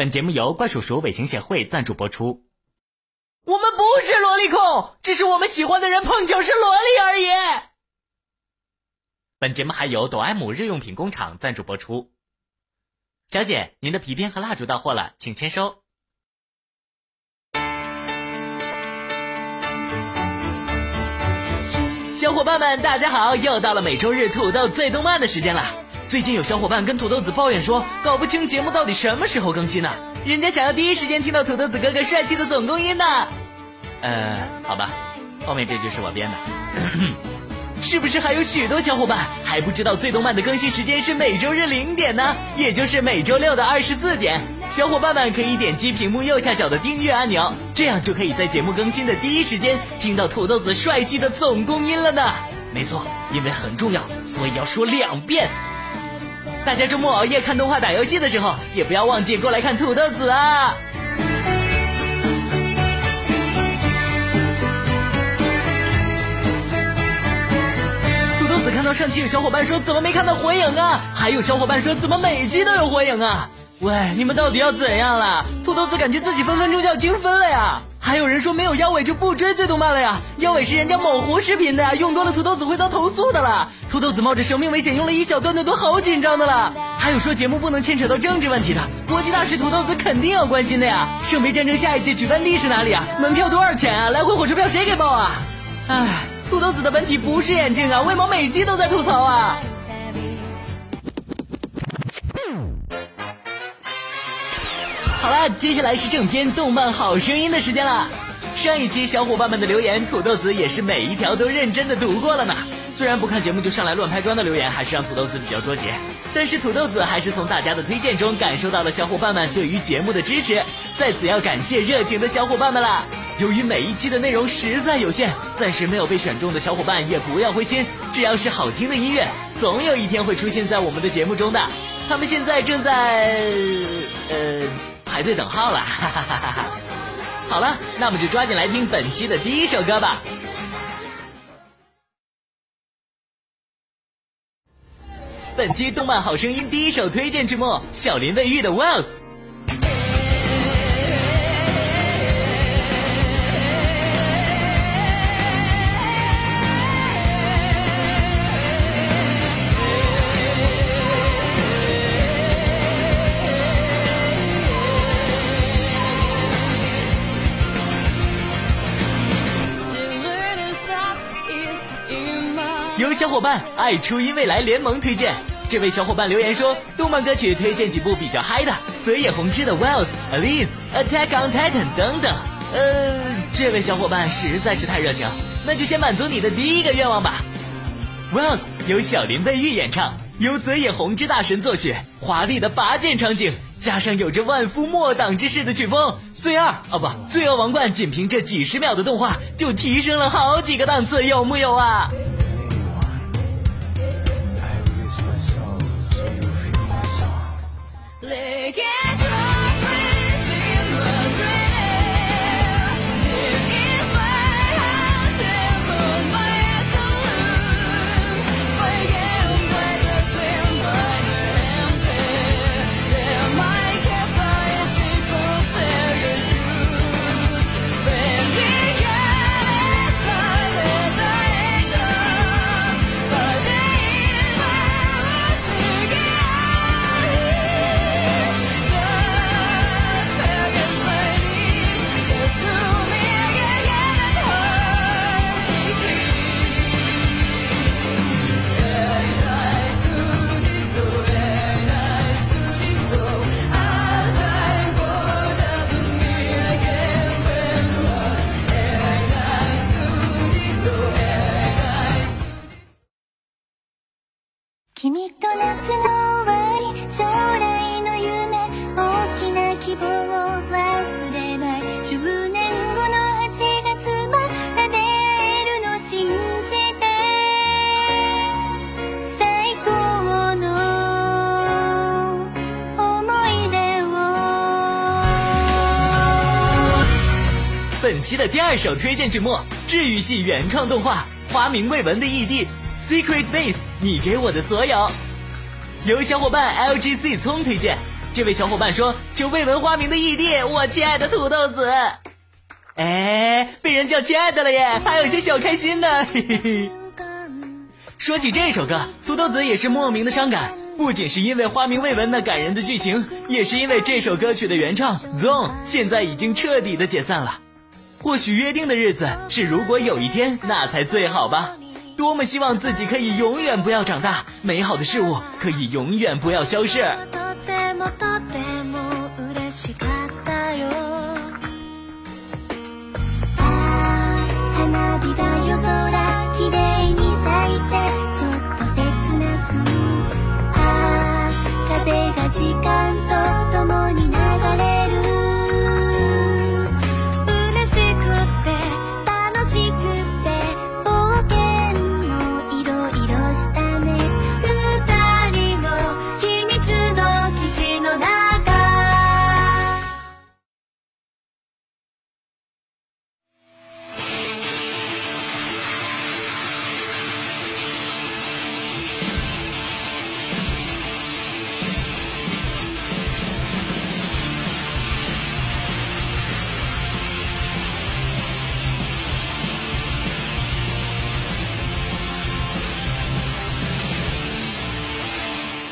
本节目由怪叔叔尾行协会赞助播出。我们不是萝莉控，只是我们喜欢的人碰巧是萝莉而已。本节目还由哆 M 日用品工厂赞助播出。小姐，您的皮鞭和蜡烛到货了，请签收。小伙伴们，大家好！又到了每周日土豆最动漫的时间了。最近有小伙伴跟土豆子抱怨说，搞不清节目到底什么时候更新呢？人家想要第一时间听到土豆子哥哥帅气的总攻音呢。呃，好吧，后面这句是我编的。是不是还有许多小伙伴还不知道最动漫的更新时间是每周日零点呢？也就是每周六的二十四点。小伙伴们可以点击屏幕右下角的订阅按钮，这样就可以在节目更新的第一时间听到土豆子帅气的总攻音了呢。没错，因为很重要，所以要说两遍。大家周末熬夜看动画、打游戏的时候，也不要忘记过来看土豆子啊！土豆子看到上期有小伙伴说怎么没看到火影啊？还有小伙伴说怎么每集都有火影啊？喂，你们到底要怎样了？土豆子感觉自己分分钟就要精分了呀！还有人说没有腰尾就不追最动漫了呀？腰尾是人家某狐视频的呀，用多了土豆子会遭投诉的了。土豆子冒着生命危险用了一小段的都好紧张的了。还有说节目不能牵扯到政治问题的，国际大事土豆子肯定要关心的呀。圣杯战争下一届举办地是哪里啊？门票多少钱啊？来回火车票谁给报啊？唉，土豆子的本体不是眼镜啊，为毛每集都在吐槽啊？好了，接下来是正片《动漫好声音》的时间了。上一期小伙伴们的留言，土豆子也是每一条都认真的读过了呢。虽然不看节目就上来乱拍砖的留言，还是让土豆子比较捉急。但是土豆子还是从大家的推荐中感受到了小伙伴们对于节目的支持，在此要感谢热情的小伙伴们了。由于每一期的内容实在有限，暂时没有被选中的小伙伴也不要灰心，只要是好听的音乐，总有一天会出现在我们的节目中的。他们现在正在呃排队等号了，好了，那么就抓紧来听本期的第一首歌吧。本期动漫好声音第一首推荐曲目：小林卫浴的《Wells》。小伙伴爱初音未来联盟推荐，这位小伙伴留言说，动漫歌曲推荐几部比较嗨的，泽野弘之的《Wells》、《Alice》、《Attack on Titan》等等。呃，这位小伙伴实在是太热情，那就先满足你的第一个愿望吧。《Wells》由小林卫浴演唱，由泽野弘之大神作曲，华丽的拔剑场景，加上有着万夫莫挡之势的曲风，罪二哦不，罪恶王冠仅凭这几十秒的动画就提升了好几个档次，有木有啊？music. Yeah. 期的第二首推荐曲目，治愈系原创动画，花名未闻的异地，Secret Base，你给我的所有，由小伙伴 LGC 聪推荐，这位小伙伴说：“求未闻花名的异地，我亲爱的土豆子。”哎，被人叫亲爱的了耶，还有些小开心呢。嘿嘿嘿。说起这首歌，土豆子也是莫名的伤感，不仅是因为花名未闻那感人的剧情，也是因为这首歌曲的原唱 Zone 现在已经彻底的解散了。或许约定的日子是如果有一天，那才最好吧。多么希望自己可以永远不要长大，美好的事物可以永远不要消逝。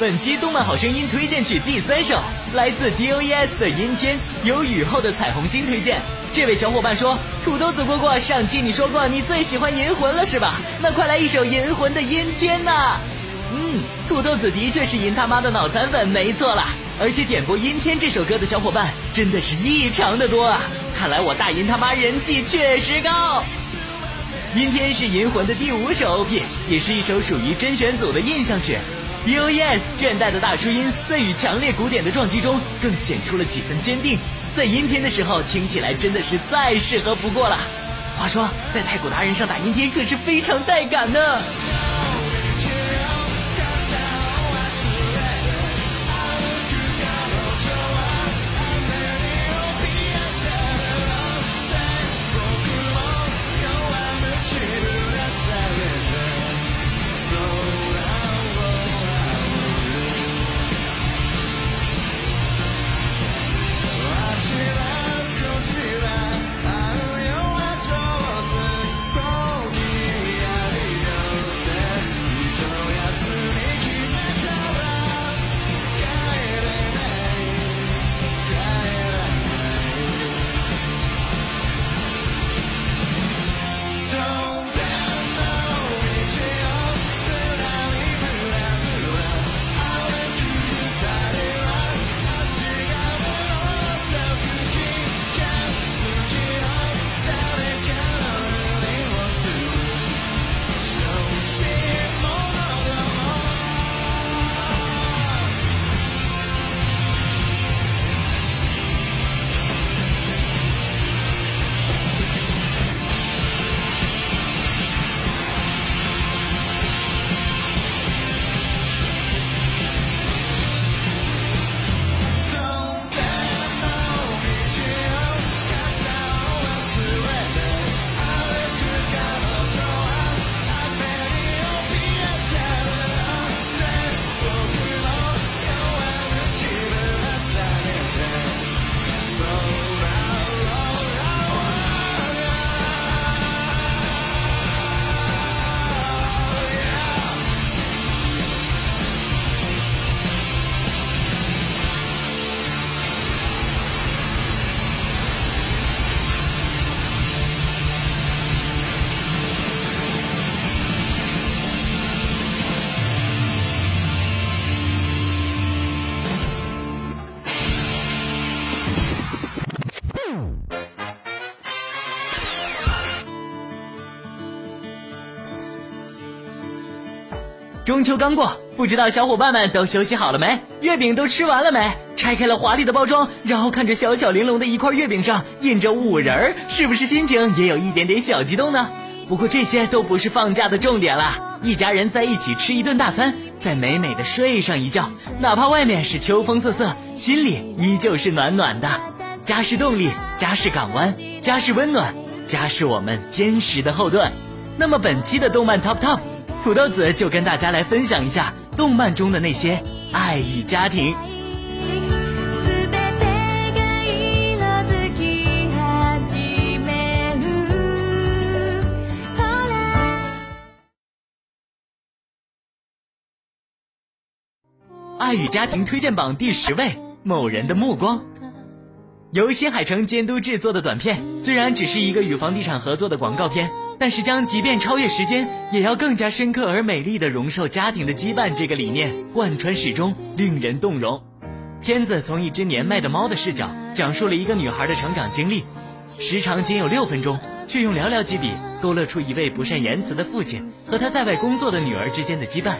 本期动漫好声音推荐曲第三首，来自 D.O.E.S 的《阴天》，有雨后的彩虹星推荐。这位小伙伴说：“土豆子蝈蝈，上期你说过你最喜欢银魂了是吧？那快来一首银魂的《阴天》呐！”嗯，土豆子的确是银他妈的脑残粉，没错啦。而且点播《阴天》这首歌的小伙伴真的是异常的多啊！看来我大银他妈人气确实高。《阴天》是银魂的第五首 OP，也是一首属于甄选组的印象曲。U.S. 倦怠的大叔音，在与强烈鼓点的撞击中，更显出了几分坚定。在阴天的时候，听起来真的是再适合不过了。话说，在太鼓达人上打阴天可是非常带感呢。中秋刚过，不知道小伙伴们都休息好了没？月饼都吃完了没？拆开了华丽的包装，然后看着小巧玲珑的一块月饼上印着五仁儿，是不是心情也有一点点小激动呢？不过这些都不是放假的重点啦，一家人在一起吃一顿大餐，再美美的睡上一觉，哪怕外面是秋风瑟瑟，心里依旧是暖暖的。家是动力，家是港湾，家是温暖，家是我们坚实的后盾。那么本期的动漫 Top Top。土豆子就跟大家来分享一下动漫中的那些爱与家庭。爱与家庭推荐榜第十位某人的目光由新海诚监督制作的短片虽然只是一个与房地产合作的广告片但是将即便超越时间，也要更加深刻而美丽的容受家庭的羁绊这个理念贯穿始终，令人动容。片子从一只年迈的猫的视角，讲述了一个女孩的成长经历，时长仅有六分钟，却用寥寥几笔勾勒出一位不善言辞的父亲和他在外工作的女儿之间的羁绊。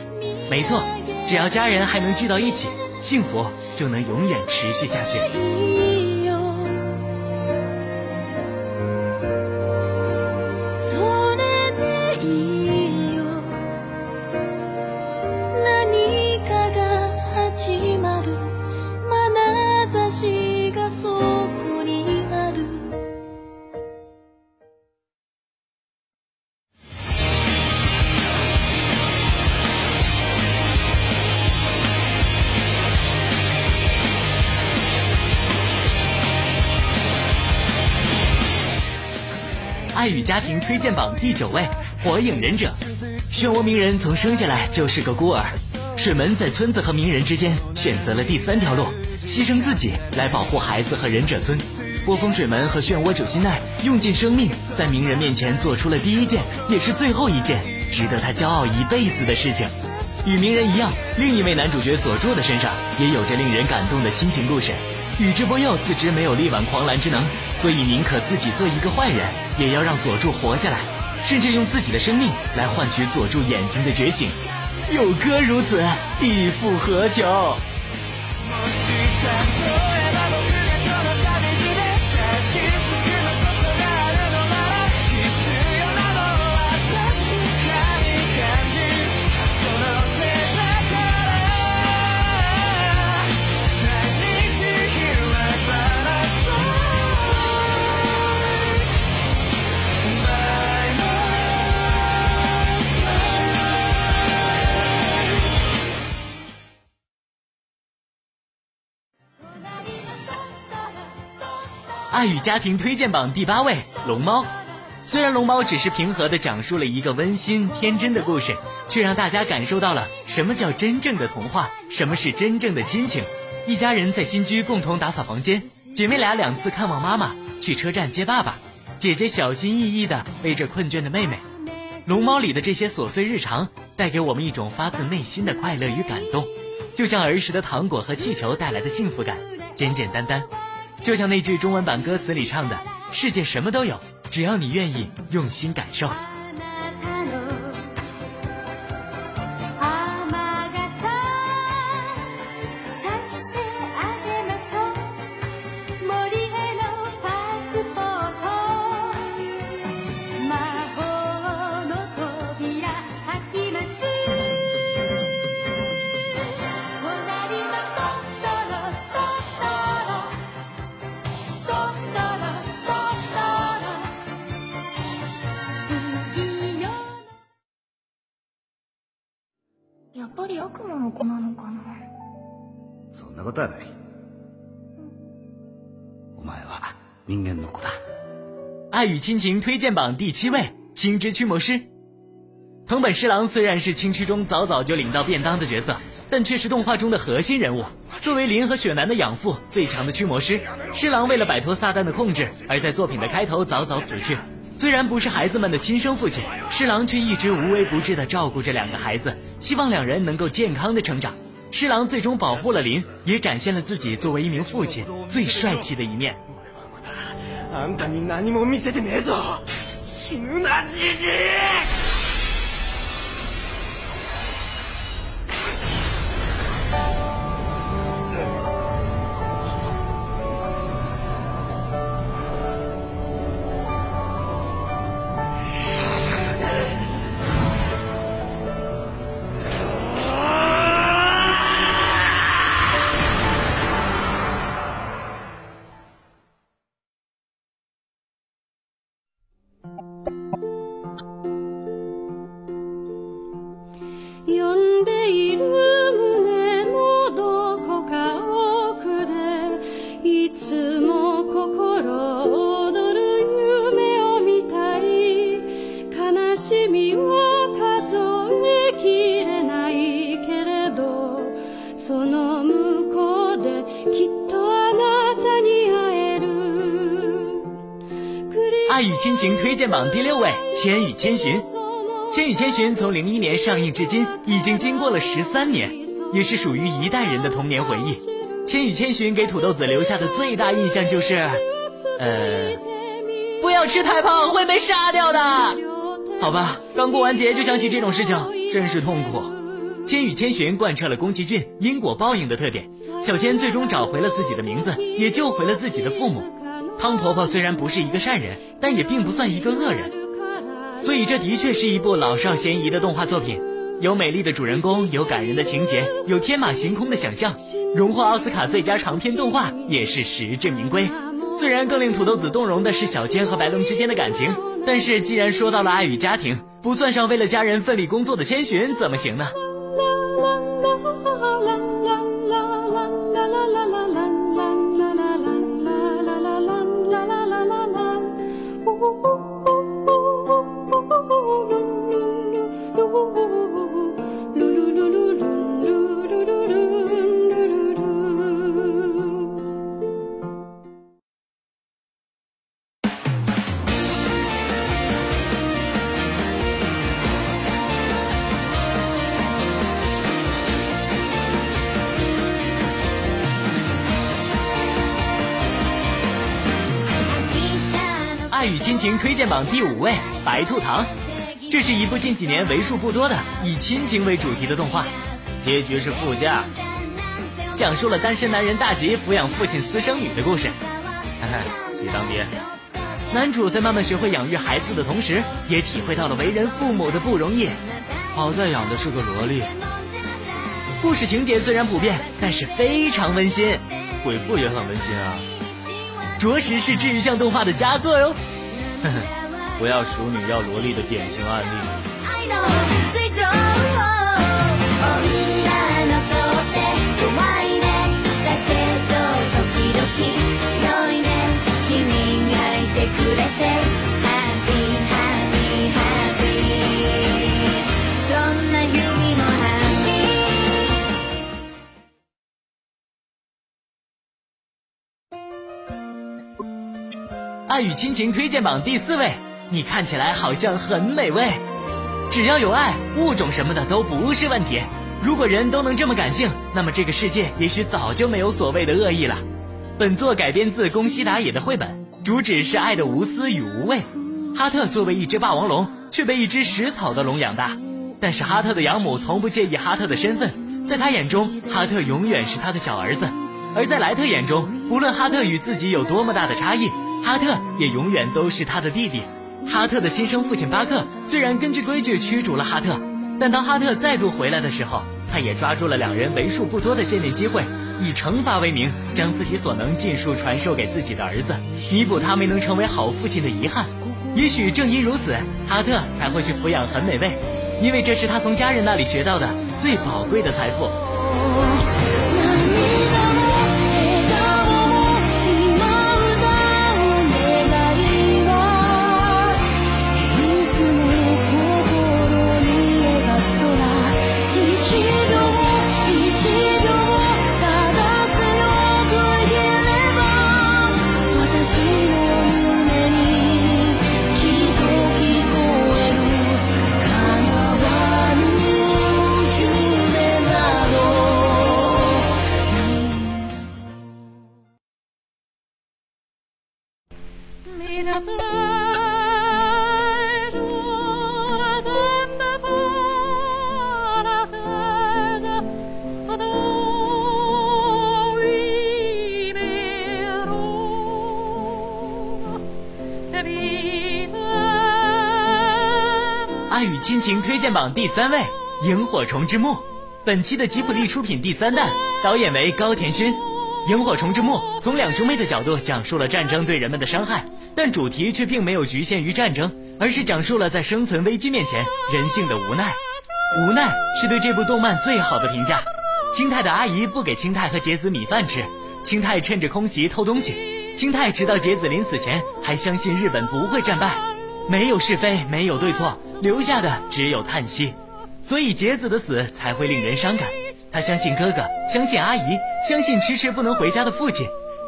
没错，只要家人还能聚到一起，幸福就能永远持续下去。家庭推荐榜第九位，《火影忍者》。漩涡鸣人从生下来就是个孤儿，水门在村子和鸣人之间选择了第三条路，牺牲自己来保护孩子和忍者村。波风水门和漩涡九心奈用尽生命，在鸣人面前做出了第一件也是最后一件值得他骄傲一辈子的事情。与鸣人一样，另一位男主角佐助的身上也有着令人感动的亲情故事。宇智波鼬自知没有力挽狂澜之能，所以宁可自己做一个坏人，也要让佐助活下来，甚至用自己的生命来换取佐助眼睛的觉醒。有哥如此，地复何求？爱与家庭推荐榜第八位，《龙猫》。虽然《龙猫》只是平和的讲述了一个温馨天真的故事，却让大家感受到了什么叫真正的童话，什么是真正的亲情。一家人在新居共同打扫房间，姐妹俩两次看望妈妈，去车站接爸爸，姐姐小心翼翼的背着困倦的妹妹。《龙猫》里的这些琐碎日常，带给我们一种发自内心的快乐与感动，就像儿时的糖果和气球带来的幸福感，简简单单。就像那句中文版歌词里唱的：“世界什么都有，只要你愿意用心感受。”悪魔の子なのかなそんなことはないお前は人間の子だ爱与亲情推荐榜第七位青之驱魔师藤本侍郎虽然是青区中早早就领到便当的角色但却是动画中的核心人物作为林和雪男的养父最强的驱魔师侍郎为了摆脱撒旦的控制而在作品的开头早早死去 虽然不是孩子们的亲生父亲，侍郎却一直无微不至地照顾着两个孩子，希望两人能够健康的成长。侍郎最终保护了林，也展现了自己作为一名父亲最帅气的一面。爱与亲情推荐榜第六位，《千与千寻》。《千与千寻》从零一年上映至今，已经经过了十三年，也是属于一代人的童年回忆。《千与千寻》给土豆子留下的最大印象就是，呃，不要吃太胖会被杀掉的。好吧，刚过完节就想起这种事情，真是痛苦。《千与千寻》贯彻了宫崎骏因果报应的特点，小千最终找回了自己的名字，也救回了自己的父母。汤婆婆虽然不是一个善人，但也并不算一个恶人，所以这的确是一部老少咸宜的动画作品。有美丽的主人公，有感人的情节，有天马行空的想象，荣获奥斯卡最佳长篇动画也是实至名归。虽然更令土豆子动容的是小千和白龙之间的感情，但是既然说到了爱与家庭，不算上为了家人奋力工作的千寻怎么行呢？亲情推荐榜第五位，《白兔糖》。这是一部近几年为数不多的以亲情为主题的动画，结局是副驾，讲述了单身男人大吉抚养父亲私生女的故事。看看，去当爹。男主在慢慢学会养育孩子的同时，也体会到了为人父母的不容易。好在养的是个萝莉。故事情节虽然普遍，但是非常温馨。鬼父也很温馨啊。着实是治愈向动画的佳作哟，不要熟女要萝莉的典型案例。与亲情推荐榜第四位，你看起来好像很美味。只要有爱，物种什么的都不是问题。如果人都能这么感性，那么这个世界也许早就没有所谓的恶意了。本作改编自宫西达也的绘本，主旨是爱的无私与无畏。哈特作为一只霸王龙，却被一只食草的龙养大。但是哈特的养母从不介意哈特的身份，在他眼中，哈特永远是他的小儿子。而在莱特眼中，不论哈特与自己有多么大的差异。哈特也永远都是他的弟弟。哈特的亲生父亲巴克虽然根据规矩驱逐了哈特，但当哈特再度回来的时候，他也抓住了两人为数不多的见面机会，以惩罚为名，将自己所能尽数传授给自己的儿子，弥补他没能成为好父亲的遗憾。也许正因如此，哈特才会去抚养很美味，因为这是他从家人那里学到的最宝贵的财富。爱与亲情推荐榜第三位，《萤火虫之墓》，本期的吉卜力出品第三弹，导演为高田勋。《萤火虫之墓》从两兄妹的角度讲述了战争对人们的伤害，但主题却并没有局限于战争，而是讲述了在生存危机面前人性的无奈。无奈是对这部动漫最好的评价。青太的阿姨不给青太和杰子米饭吃，青太趁着空袭偷东西，青太直到杰子临死前还相信日本不会战败。没有是非，没有对错，留下的只有叹息。所以杰子的死才会令人伤感。他相信哥哥，相信阿姨，相信迟迟不能回家的父亲。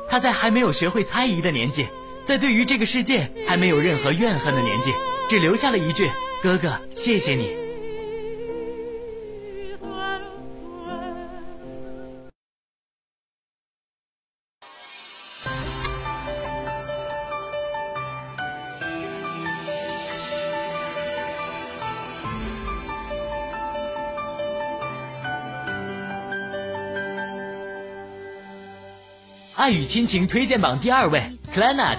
他在还没有学会猜疑的年纪，在对于这个世界还没有任何怨恨的年纪，只留下了一句：“哥哥，谢谢你。”与亲情推荐榜第二位，Clannad。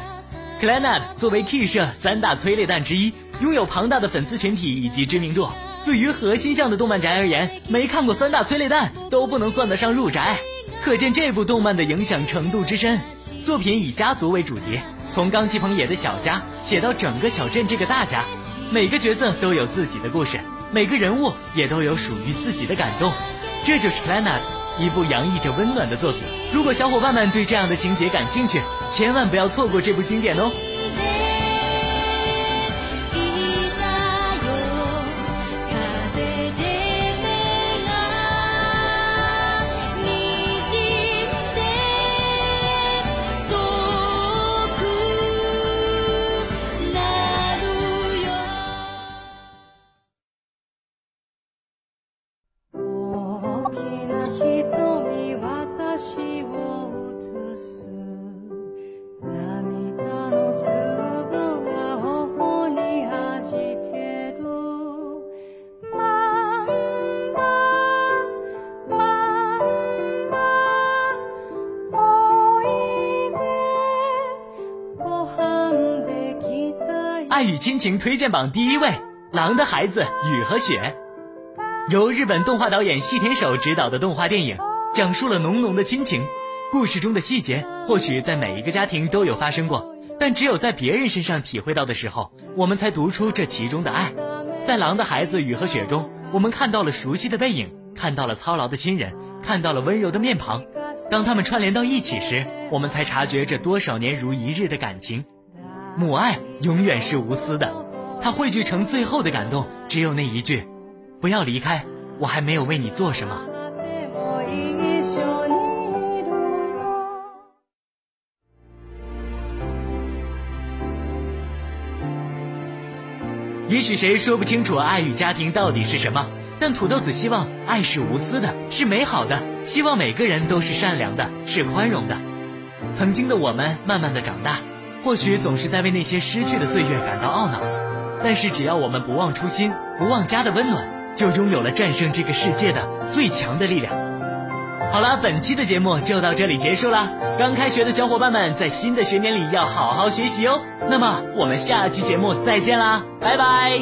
Clannad 作为 Key 社三大催泪弹之一，拥有庞大的粉丝群体以及知名度。对于核心向的动漫宅而言，没看过三大催泪弹都不能算得上入宅，可见这部动漫的影响程度之深。作品以家族为主题，从冈崎朋也的小家写到整个小镇这个大家，每个角色都有自己的故事，每个人物也都有属于自己的感动。这就是 Clannad，一部洋溢着温暖的作品。如果小伙伴们对这样的情节感兴趣，千万不要错过这部经典哦。亲情推荐榜第一位，《狼的孩子雨和雪》，由日本动画导演细田守执导的动画电影，讲述了浓浓的亲情。故事中的细节或许在每一个家庭都有发生过，但只有在别人身上体会到的时候，我们才读出这其中的爱。在《狼的孩子雨和雪》中，我们看到了熟悉的背影，看到了操劳的亲人，看到了温柔的面庞。当他们串联到一起时，我们才察觉这多少年如一日的感情。母爱永远是无私的，它汇聚成最后的感动，只有那一句：“不要离开，我还没有为你做什么。”也许谁说不清楚爱与家庭到底是什么，但土豆子希望爱是无私的，是美好的，希望每个人都是善良的，是宽容的。曾经的我们，慢慢的长大。或许总是在为那些失去的岁月感到懊恼，但是只要我们不忘初心，不忘家的温暖，就拥有了战胜这个世界的最强的力量。好了，本期的节目就到这里结束了。刚开学的小伙伴们，在新的学年里要好好学习哦。那么我们下期节目再见啦，拜拜。